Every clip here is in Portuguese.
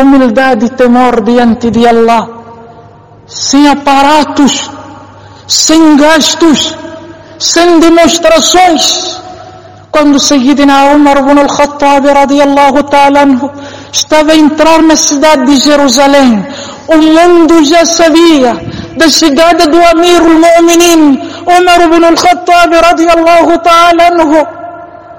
humildade e temor diante de Allah, sem aparatos, sem gastos, sem demonstrações. Quando Sayyidina Umar ibn al-Khattab radiallahu ta'ala estava a entrar na cidade de Jerusalém, o mundo já sabia da chegada do Amir al-Mu'minin, Umar ibn al-Khattab radiallahu ta'ala.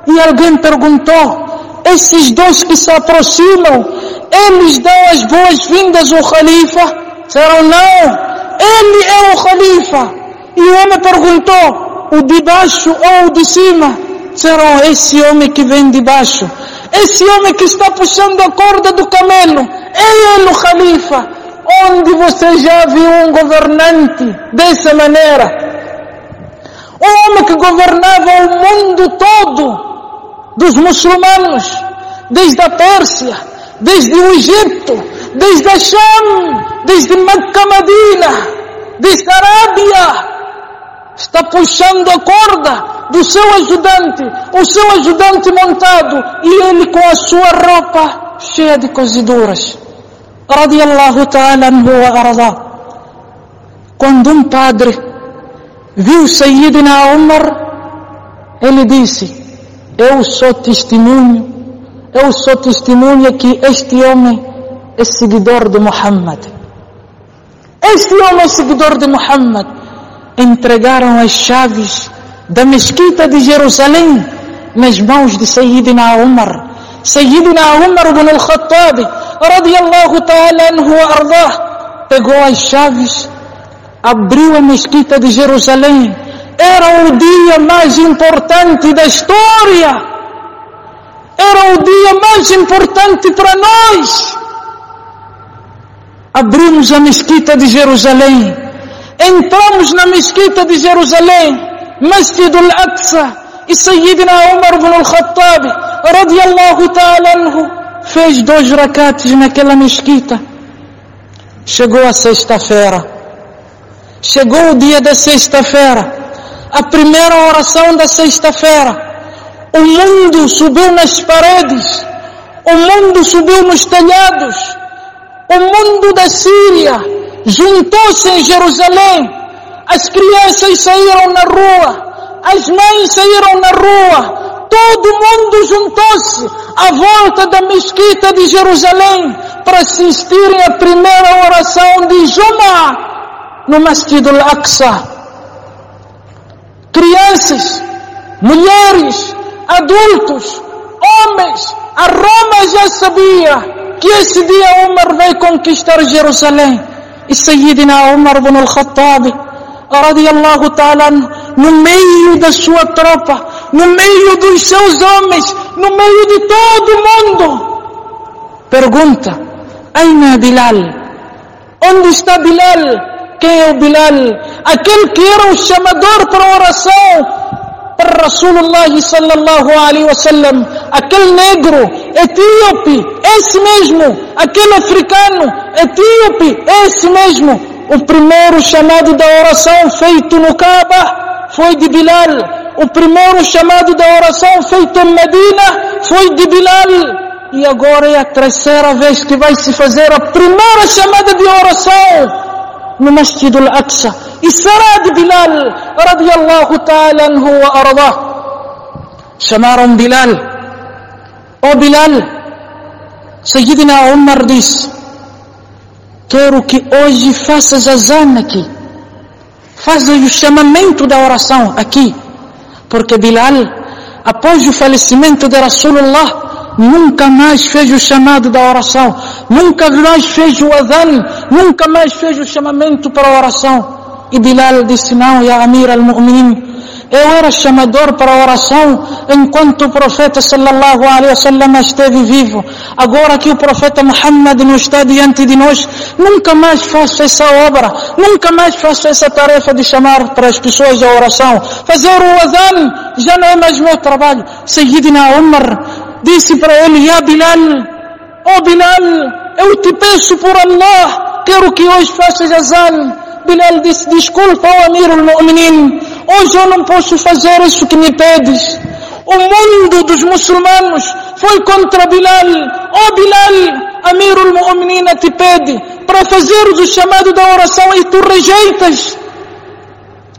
E alguém perguntou, esses dois que se aproximam, eles dão as boas-vindas ao Khalifa? Disseram, não, ele é o Khalifa. E o homem perguntou, o de baixo ou o de cima? Disseram, esse homem que vem de baixo. Esse homem que está puxando a corda do camelo, é ele o Khalifa. Onde você já viu um governante dessa maneira? Um homem que governava o mundo todo dos muçulmanos, desde a Pérsia, desde o Egito, desde a Sham, desde Mecca, Medina, desde a Arábia, está puxando a corda do seu ajudante, o seu ajudante montado, e ele com a sua roupa cheia de coziduras. Radiallahu ta'ala anhu wa. Quando um padre viu Sayyidina Umar, ele disse, eu sou testemunho, eu sou testemunha que este homem é seguidor de Muhammad. Este homem é seguidor de Muhammad. Entregaram as chaves da mesquita de Jerusalém nas mãos de Sayyidina Umar. Sayyidina Umar ibn al-Khattab, radiallahu ta'ala anhu ardah, pegou as chaves, abriu a mesquita de Jerusalém. Era o dia mais importante da história. Era o dia mais importante para nós. Abrimos a mesquita de Jerusalém. Entramos na mesquita de Jerusalém, Masjid al-Aqsa, e Sayyidina Umar ibn al-Khattab, radiallahu ta'ala anhu, fez dois racates naquela mesquita. Chegou a sexta-feira. Chegou o dia da sexta-feira. A primeira oração da sexta-feira. O mundo subiu nas paredes. O mundo subiu nos telhados. O mundo da Síria juntou-se em Jerusalém. As crianças saíram na rua. As mães saíram na rua. Todo mundo juntou-se à volta da mesquita de Jerusalém para assistirem à primeira oração de Juma no Masjid al-Aqsa. Crianças, mulheres, adultos, homens, a Roma já sabia que esse dia Umar vai conquistar Jerusalém. E Sayyidina Umar ibn al-Khattab, radiallahu ta'ala, no meio da sua tropa, no meio dos seus homens, no meio de todo mundo, pergunta, Aina Bilal? Onde está Bilal? Quem é o Bilal? Aquele que era o chamador para a oração para Rasulullah sallallahu alaihi wasallam, aquele negro etíope, esse mesmo, aquele africano etíope, esse mesmo, o primeiro chamado da oração feito no Kaaba foi de Bilal. O primeiro chamado da oração feito em Medina foi de Bilal. E agora é a terceira vez que vai se fazer a primeira chamada de oração no Masjid al-Aqsa. De Bilal, radiallahu ta'ala anhu wa ardah. Chamaram Bilal. Oh Bilal, Sayyidina Umar disse, quero que hoje faças azan aqui. Faz o chamamento da oração aqui. Porque Bilal, após o falecimento de Rasulullah, nunca mais fez o chamado da oração, nunca mais fez o adhan, nunca mais fez o chamamento para a oração. E Bilal disse, não, ya Amir al-Mu'minin, eu era chamador para a oração enquanto o profeta sallallahu alaihi wasallam esteve vivo. Agora que o profeta Muhammad não está diante de nós, nunca mais faço essa obra, nunca mais faço essa tarefa de chamar para as pessoas a oração. Fazer o adhan já não é mais meu trabalho. Sayyidina Umar disse para ele, Ya Bilal, oh Bilal, eu te peço por Allah, quero que hoje faças azan. Bilal disse, desculpa, oh Amir al-Mu'minin, hoje eu não posso fazer isso que me pedes. O mundo dos muçulmanos foi contra Bilal. Oh Bilal, Amirul Mu'minina te pede para fazeres o chamado da oração e tu rejeitas.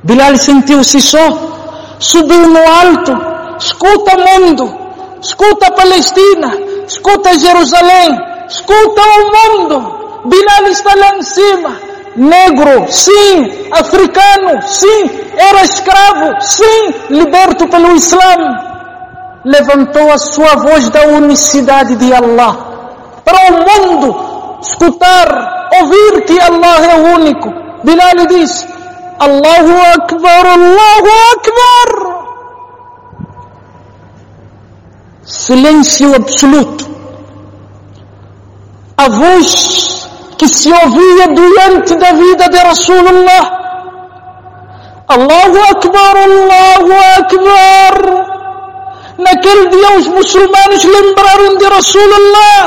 Bilal sentiu-se só, subiu no alto, escuta mundo, escuta Palestina, escuta Jerusalém, escuta o mundo. Bilal está lá em cima, negro, sim, africano, sim, era escravo, sim, liberto pelo Islã. Levantou a sua voz da unicidade de Allah para o mundo escutar, ouvir que Allah é o único. Bilal diz: Allahu Akbar, Allahu Akbar. Silêncio absoluto. A voz que se ouvia diante da vida de Rasulullah. Allahu Akbar, Allahu Akbar. Naquele dia os muçulmanos lembraram de Rasulullah.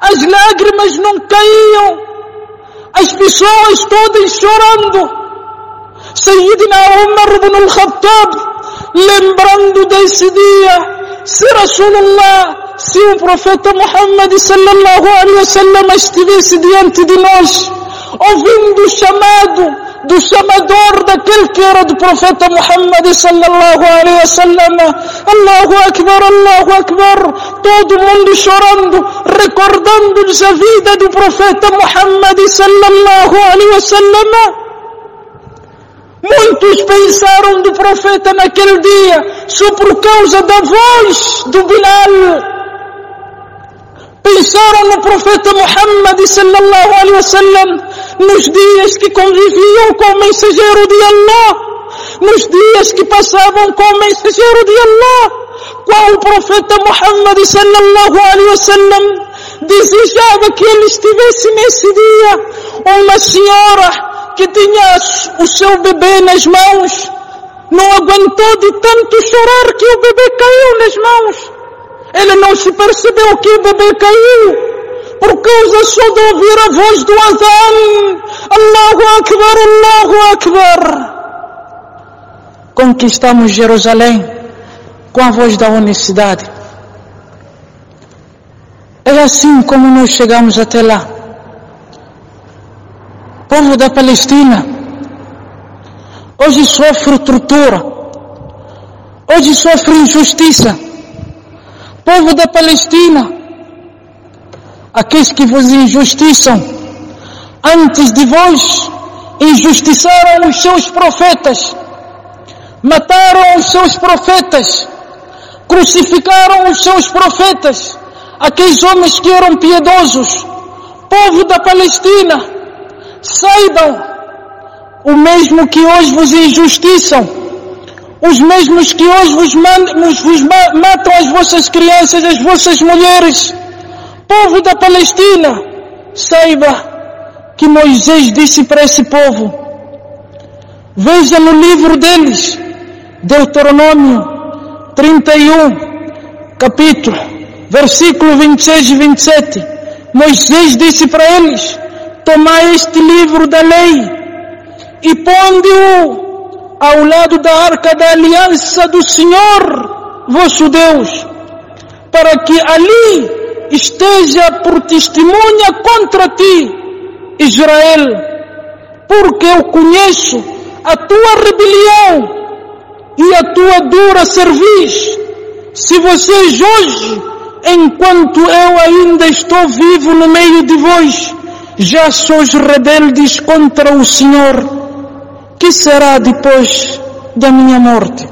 As lágrimas não caíam. As pessoas todas chorando. Sayyidina Umar ibn al-Khattab lembrando desse dia. Se o profeta Muhammad sallallahu alaihi wasallam estivesse diante de nós, ouvindo o chamado do chamador daquele que era do profeta Muhammad sallallahu alaihi wasallam, Allahu Akbar, Allahu Akbar, todo mundo chorando, recordando-lhes a vida do profeta Muhammad sallallahu alaihi wasallam. Muitos pensaram do profeta naquele dia só por causa da voz do Bilal pensaram no profeta Muhammad sallallahu alaihi wasallam nos dias que conviviam com o mensageiro de Allah, nos dias que passavam com o mensageiro de Allah, qual o profeta Muhammad sallallahu alaihi wasallam desejava que ele estivesse nesse dia, uma senhora que tinha o seu bebê nas mãos, não aguentou de tanto chorar que o bebê caiu nas mãos. Ele não se percebeu que o bebê caiu por causa só de ouvir a voz do Azan. Allahu Akbar, Allahu Akbar. Conquistamos Jerusalém com a voz da unicidade. É assim como nós chegamos até lá. Povo da Palestina, hoje sofre tortura, hoje sofre injustiça Povo da Palestina, aqueles que vos injustiçam, antes de vós injustiçaram os seus profetas, mataram os seus profetas, crucificaram os seus profetas, aqueles homens que eram piedosos, povo da Palestina, saibam, o mesmo que hoje vos injustiçam, os mesmos que hoje vos, vos matam as vossas crianças, as vossas mulheres, povo da Palestina, saiba que Moisés disse para esse povo, veja no livro deles, Deuteronômio 31, capítulo, versículo 26 e 27, Moisés disse para eles, tomai este livro da lei e ponde-o ao lado da arca da aliança do Senhor, vosso Deus, para que ali esteja por testemunha contra ti, Israel, porque eu conheço a tua rebelião e a tua dura cerviz. Se vocês hoje, enquanto eu ainda estou vivo no meio de vós, já sois rebeldes contra o Senhor, que será depois da minha morte?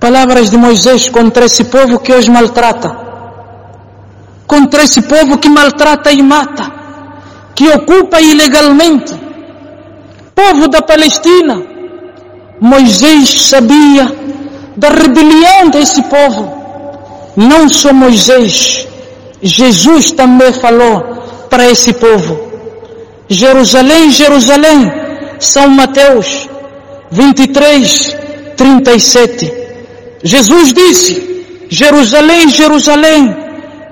Palavras de Moisés contra esse povo que hoje maltrata, contra esse povo que maltrata e mata, que ocupa ilegalmente, povo da Palestina. Moisés sabia da rebelião desse povo. Não só Moisés, Jesus também falou para esse povo. Jerusalém, Jerusalém, São Mateus 23, 37. Jesus disse: Jerusalém, Jerusalém,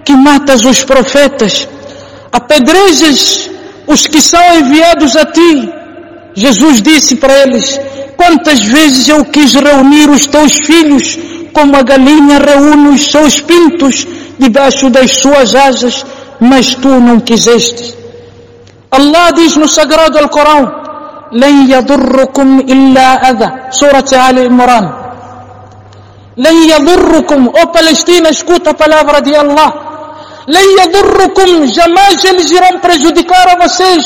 que matas os profetas, apedrejas os que são enviados a ti. Jesus disse para eles: Quantas vezes eu quis reunir os teus filhos, como a galinha reúne os seus pintos debaixo das suas asas, mas tu não quiseste. الله ديش نسقراد القرآن. لن يضركم إلا أذى. سورة آل عمران. لن يضركم. أو فلسطين شكوتا بلافرة دي الله. لن يضركم. جماج الجيران بريجوديكارا وسيج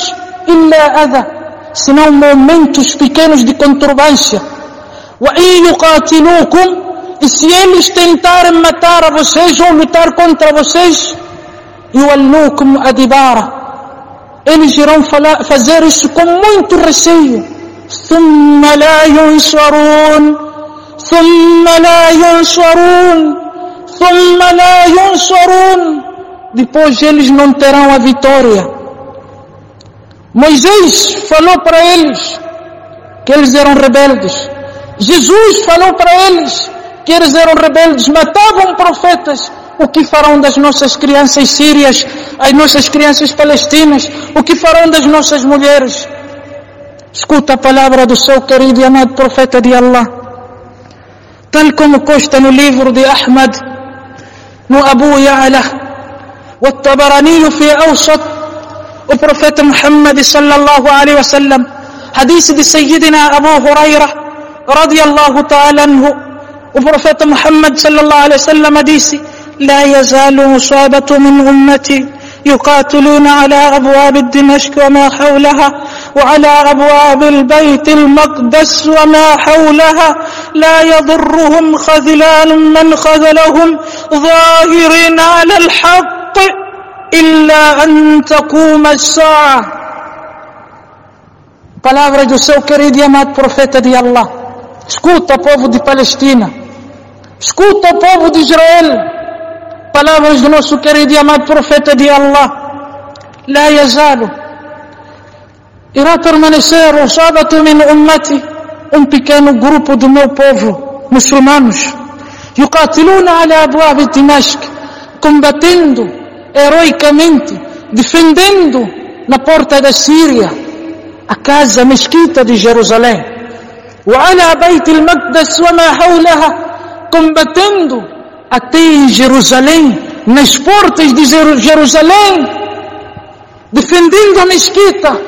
إلا أذى. سنو مومنتوش بيكينوش دي كونتربانسيا وإن يقاتلوكم السيام اشتنتار متار وسيج ومتار كونتر وسيج يولوكم أدبارا. eles irão falar, fazer isso com muito receio. ثم لا ينصرون ثم لا ينصرون ثم لا ينصرون depois eles não terão a vitória Moisés falou para eles que eles eram rebeldes Jesus falou para eles que eles eram rebeldes matavam profetas O que farão das nossas crianças sírias, as nossas crianças palestinas? O que farão das nossas mulheres? Escuta a palavra do seu querido e amado profeta de Allah. Tal como consta no livro de Ahmad, no Abu Ya'la, والطبراني في أوسط وبروفيت محمد صلى الله عليه وسلم حديث دي سيدنا أبو هريرة رضي الله تعالى عنه وبروفيت محمد صلى الله عليه وسلم ديسي لا يزال مصابة من أمتي يقاتلون على أبواب الدمشق وما حولها وعلى أبواب البيت المقدس وما حولها لا يضرهم خذلان من خذلهم ظاهرين على الحق إلا أن تقوم الساعة Palavra do seu querido e amado profeta de Allah. Escuta, povo de Palestina. Escuta, povo de Israel. palavras do nosso querido e amado profeta de Allah. لا يزال irá permanecer o sábado min ummati um pequeno grupo do meu povo muçulmanos يقاتلون على أبواب دمشق combatendo heroicamente defendendo na porta da Síria a casa mesquita de Jerusalém وعلى بيت المقدس وما حولها combatendo até em Jerusalém, nas portas de Jerusalém, defendendo a mesquita,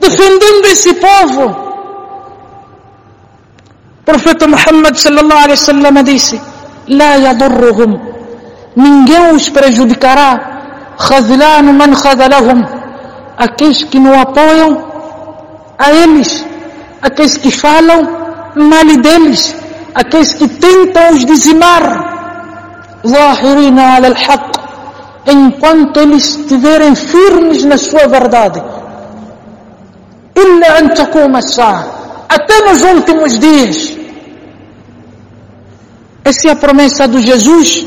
defendendo esse povo. O profeta Muhammad sallallahu alaihi wasallam disse: "La yadurruhum, ninguém os prejudicará. Khadlan man khadalahum, aqueles que não apoiam a eles, aqueles que falam mal deles, aqueles que tentam os dizimar." ظاهرين على الحق enquanto eles estiverem firmes na sua verdade. إلا أن تقوم الساعة até nos últimos dias. Essa é a promessa de Jesus.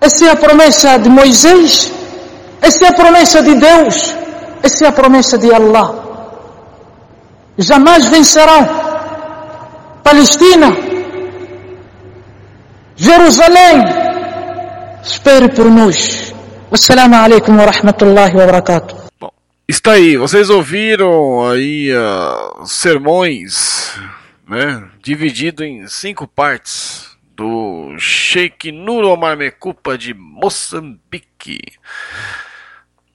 Essa é a promessa de Moisés. Essa é a promessa de Deus. Essa é a promessa de Allah. Jamais vencerão. Palestina Jerusalém, espere por nós. Assalamu alaikum wa rahmatullahi wa barakatuh. Bom, está aí, vocês ouviram aí uh, sermões, né, dividido em cinco partes do Sheikh Nur Omar Mekupa de Moçambique.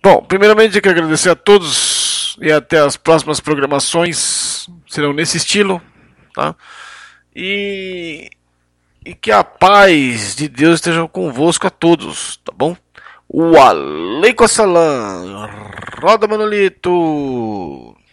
Bom, primeiramente eu quero agradecer a todos e até as próximas programações serão nesse estilo, tá? E e que a paz de Deus esteja convosco a todos, tá bom? O Aleikum Assalam. Roda Manolito.